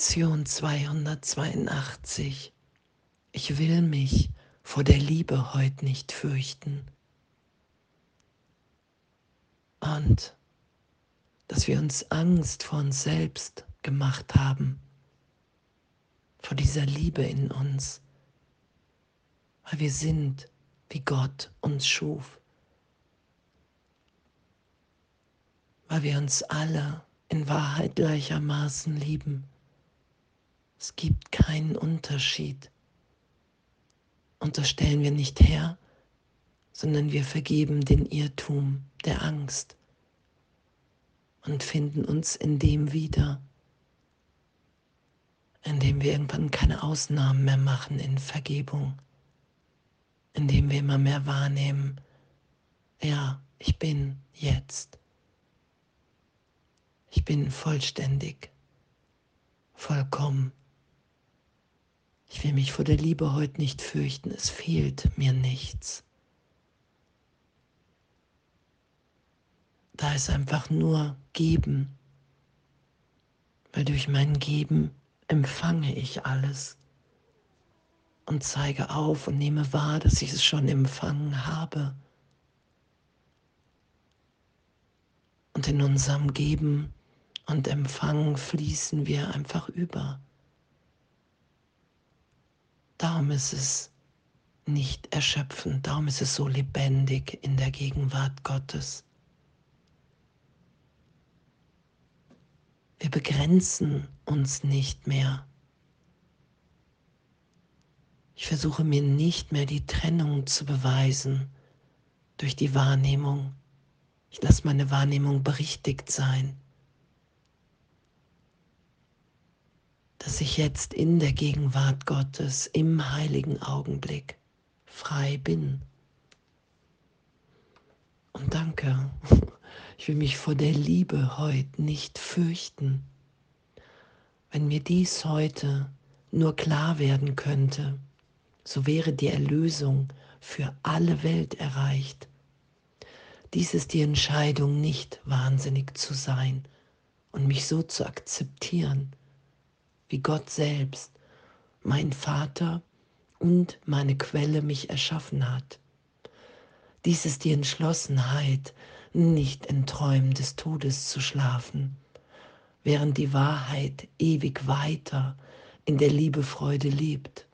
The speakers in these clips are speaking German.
Lektion 282. Ich will mich vor der Liebe heute nicht fürchten. Und dass wir uns Angst vor uns selbst gemacht haben, vor dieser Liebe in uns, weil wir sind, wie Gott uns schuf, weil wir uns alle in Wahrheit gleichermaßen lieben. Es gibt keinen Unterschied. Und das stellen wir nicht her, sondern wir vergeben den Irrtum der Angst und finden uns in dem wieder, indem wir irgendwann keine Ausnahmen mehr machen in Vergebung, indem wir immer mehr wahrnehmen, ja, ich bin jetzt. Ich bin vollständig, vollkommen. Ich will mich vor der Liebe heute nicht fürchten, es fehlt mir nichts. Da ist einfach nur Geben, weil durch mein Geben empfange ich alles und zeige auf und nehme wahr, dass ich es schon empfangen habe. Und in unserem Geben und Empfangen fließen wir einfach über. Darum ist es nicht erschöpfend, darum ist es so lebendig in der Gegenwart Gottes. Wir begrenzen uns nicht mehr. Ich versuche mir nicht mehr die Trennung zu beweisen durch die Wahrnehmung. Ich lasse meine Wahrnehmung berichtigt sein. Dass ich jetzt in der Gegenwart Gottes im heiligen Augenblick frei bin. Und danke, ich will mich vor der Liebe heute nicht fürchten. Wenn mir dies heute nur klar werden könnte, so wäre die Erlösung für alle Welt erreicht. Dies ist die Entscheidung, nicht wahnsinnig zu sein und mich so zu akzeptieren, wie Gott selbst, mein Vater und meine Quelle mich erschaffen hat. Dies ist die Entschlossenheit, nicht in Träumen des Todes zu schlafen, während die Wahrheit ewig weiter in der Liebefreude lebt.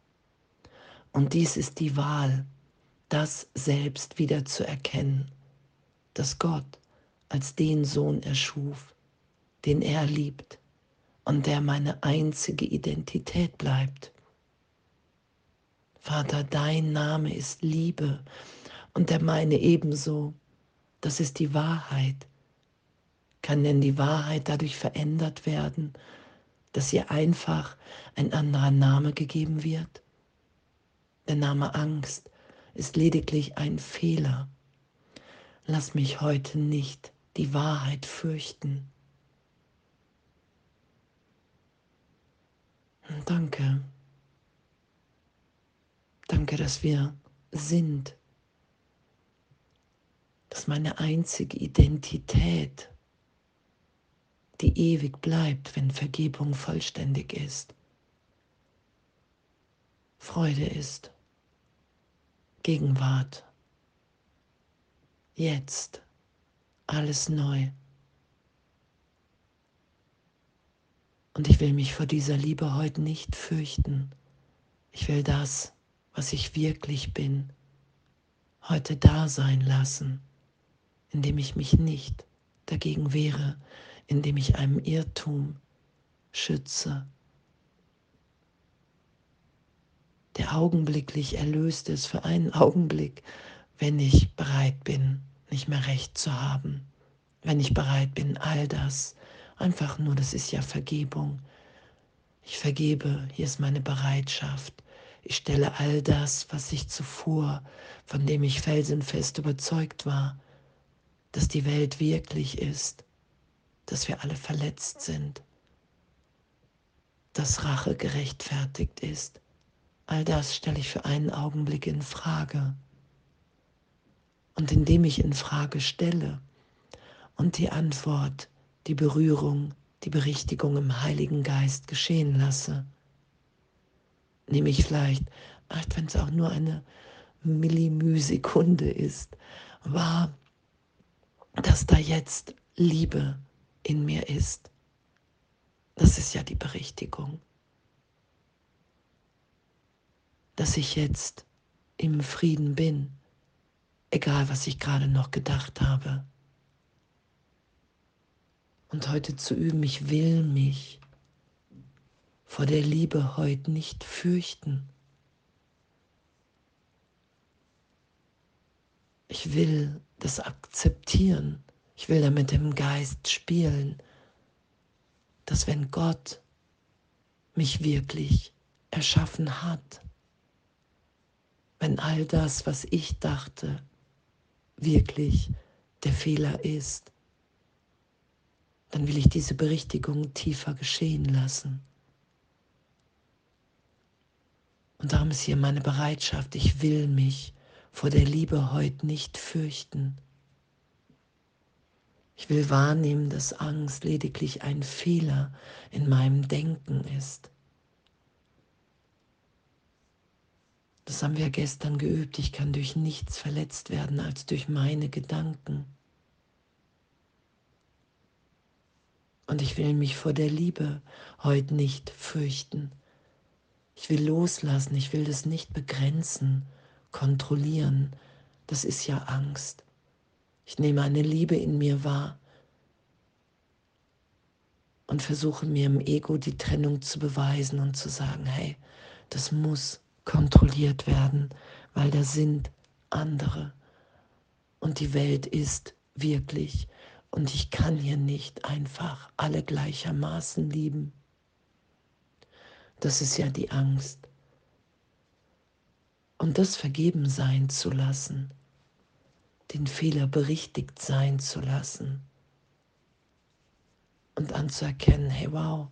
Und dies ist die Wahl, das selbst wieder zu erkennen, dass Gott als den Sohn erschuf, den er liebt und der meine einzige Identität bleibt. Vater, dein Name ist Liebe und der meine ebenso. Das ist die Wahrheit. Kann denn die Wahrheit dadurch verändert werden, dass ihr einfach ein anderer Name gegeben wird? Der Name Angst ist lediglich ein Fehler. Lass mich heute nicht die Wahrheit fürchten. Danke. Danke, dass wir sind. Dass meine einzige Identität, die ewig bleibt, wenn Vergebung vollständig ist, Freude ist, Gegenwart, jetzt, alles neu. Und ich will mich vor dieser Liebe heute nicht fürchten. Ich will das, was ich wirklich bin, heute da sein lassen, indem ich mich nicht dagegen wehre, indem ich einem Irrtum schütze, der augenblicklich erlöst ist für einen Augenblick, wenn ich bereit bin, nicht mehr recht zu haben, wenn ich bereit bin, all das Einfach nur, das ist ja Vergebung. Ich vergebe, hier ist meine Bereitschaft. Ich stelle all das, was ich zuvor, von dem ich felsenfest überzeugt war, dass die Welt wirklich ist, dass wir alle verletzt sind, dass Rache gerechtfertigt ist. All das stelle ich für einen Augenblick in Frage. Und indem ich in Frage stelle und die Antwort die Berührung, die Berichtigung im Heiligen Geist geschehen lasse. Nehme ich vielleicht, wenn es auch nur eine Millimüsekunde ist, wahr, dass da jetzt Liebe in mir ist. Das ist ja die Berichtigung. Dass ich jetzt im Frieden bin, egal was ich gerade noch gedacht habe. Und heute zu üben, ich will mich vor der Liebe heute nicht fürchten. Ich will das akzeptieren. Ich will damit im Geist spielen, dass wenn Gott mich wirklich erschaffen hat, wenn all das, was ich dachte, wirklich der Fehler ist, dann will ich diese Berichtigung tiefer geschehen lassen. Und darum ist hier meine Bereitschaft, ich will mich vor der Liebe heute nicht fürchten. Ich will wahrnehmen, dass Angst lediglich ein Fehler in meinem Denken ist. Das haben wir gestern geübt. Ich kann durch nichts verletzt werden als durch meine Gedanken. Und ich will mich vor der Liebe heute nicht fürchten. Ich will loslassen, ich will das nicht begrenzen, kontrollieren. Das ist ja Angst. Ich nehme eine Liebe in mir wahr und versuche mir im Ego die Trennung zu beweisen und zu sagen, hey, das muss kontrolliert werden, weil da sind andere und die Welt ist wirklich und ich kann hier nicht einfach alle gleichermaßen lieben. Das ist ja die Angst. Und das vergeben sein zu lassen, den Fehler berichtigt sein zu lassen und anzuerkennen, hey wow,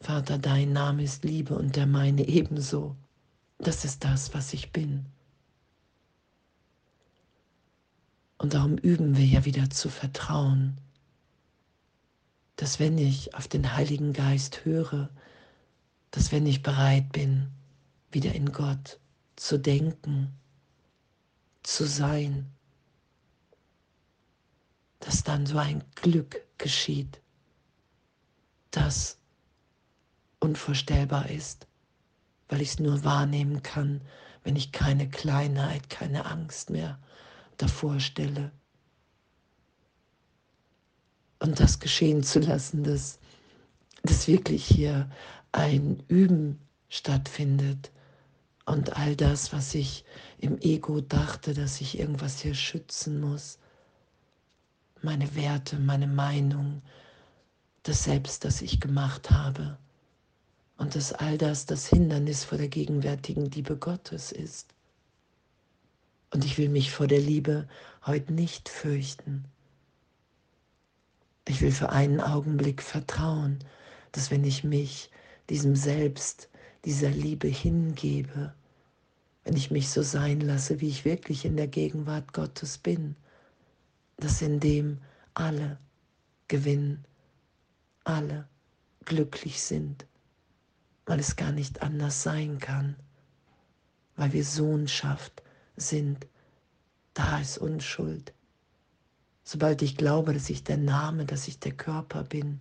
Vater, dein Name ist Liebe und der meine ebenso. Das ist das, was ich bin. Und darum üben wir ja wieder zu vertrauen, dass wenn ich auf den Heiligen Geist höre, dass wenn ich bereit bin, wieder in Gott zu denken, zu sein, dass dann so ein Glück geschieht, das unvorstellbar ist, weil ich es nur wahrnehmen kann, wenn ich keine Kleinheit, keine Angst mehr davor stelle. Und das geschehen zu lassen, dass, dass wirklich hier ein Üben stattfindet, und all das, was ich im Ego dachte, dass ich irgendwas hier schützen muss, meine Werte, meine Meinung, das Selbst, das ich gemacht habe und dass all das das Hindernis vor der gegenwärtigen Liebe Gottes ist. Und ich will mich vor der Liebe heute nicht fürchten. Ich will für einen Augenblick vertrauen, dass wenn ich mich diesem Selbst dieser Liebe hingebe, wenn ich mich so sein lasse, wie ich wirklich in der Gegenwart Gottes bin, dass in dem alle gewinnen, alle glücklich sind, weil es gar nicht anders sein kann, weil wir Sohnschaft sind, da ist Unschuld. Sobald ich glaube, dass ich der Name, dass ich der Körper bin,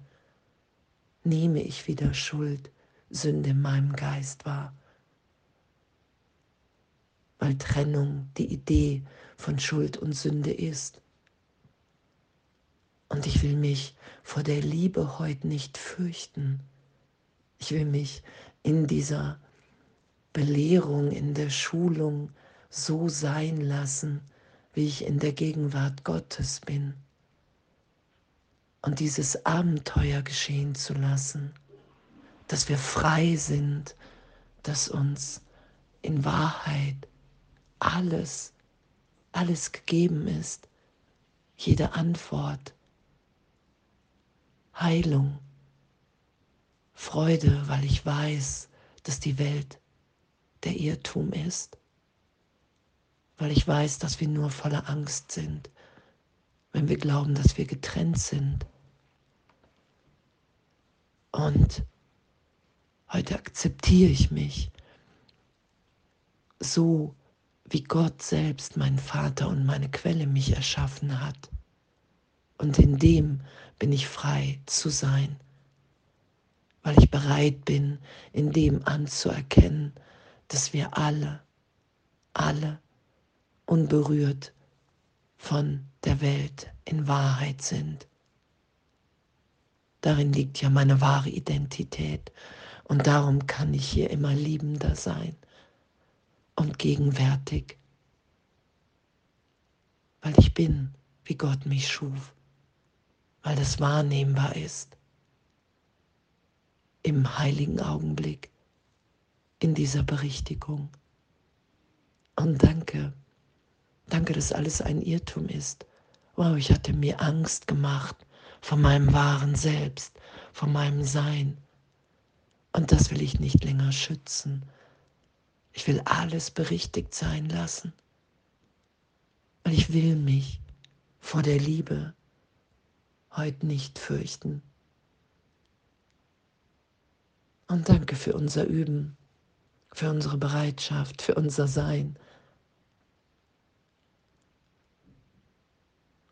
nehme ich wieder Schuld Sünde in meinem Geist war. Weil Trennung die Idee von Schuld und Sünde ist. Und ich will mich vor der Liebe heute nicht fürchten. Ich will mich in dieser Belehrung, in der Schulung so sein lassen, wie ich in der Gegenwart Gottes bin. Und dieses Abenteuer geschehen zu lassen dass wir frei sind, dass uns in Wahrheit alles, alles gegeben ist, jede Antwort, Heilung, Freude, weil ich weiß, dass die Welt der Irrtum ist, weil ich weiß, dass wir nur voller Angst sind, wenn wir glauben, dass wir getrennt sind Und heute akzeptiere ich mich so, wie Gott selbst, mein Vater und meine Quelle mich erschaffen hat. Und in dem bin ich frei zu sein, weil ich bereit bin, in dem anzuerkennen, dass wir alle, alle unberührt von der Welt in Wahrheit sind. Darin liegt ja meine wahre Identität und darum kann ich hier immer liebender sein und gegenwärtig, weil ich bin, wie Gott mich schuf, weil das wahrnehmbar ist im heiligen Augenblick, in dieser Berichtigung. Und danke, danke, dass alles ein Irrtum ist. Wow, ich hatte mir Angst gemacht vor meinem wahren Selbst, vor meinem Sein. Und das will ich nicht länger schützen. Ich will alles berichtigt sein lassen. Und ich will mich vor der Liebe heute nicht fürchten. Und danke für unser Üben für unsere Bereitschaft, für unser Sein.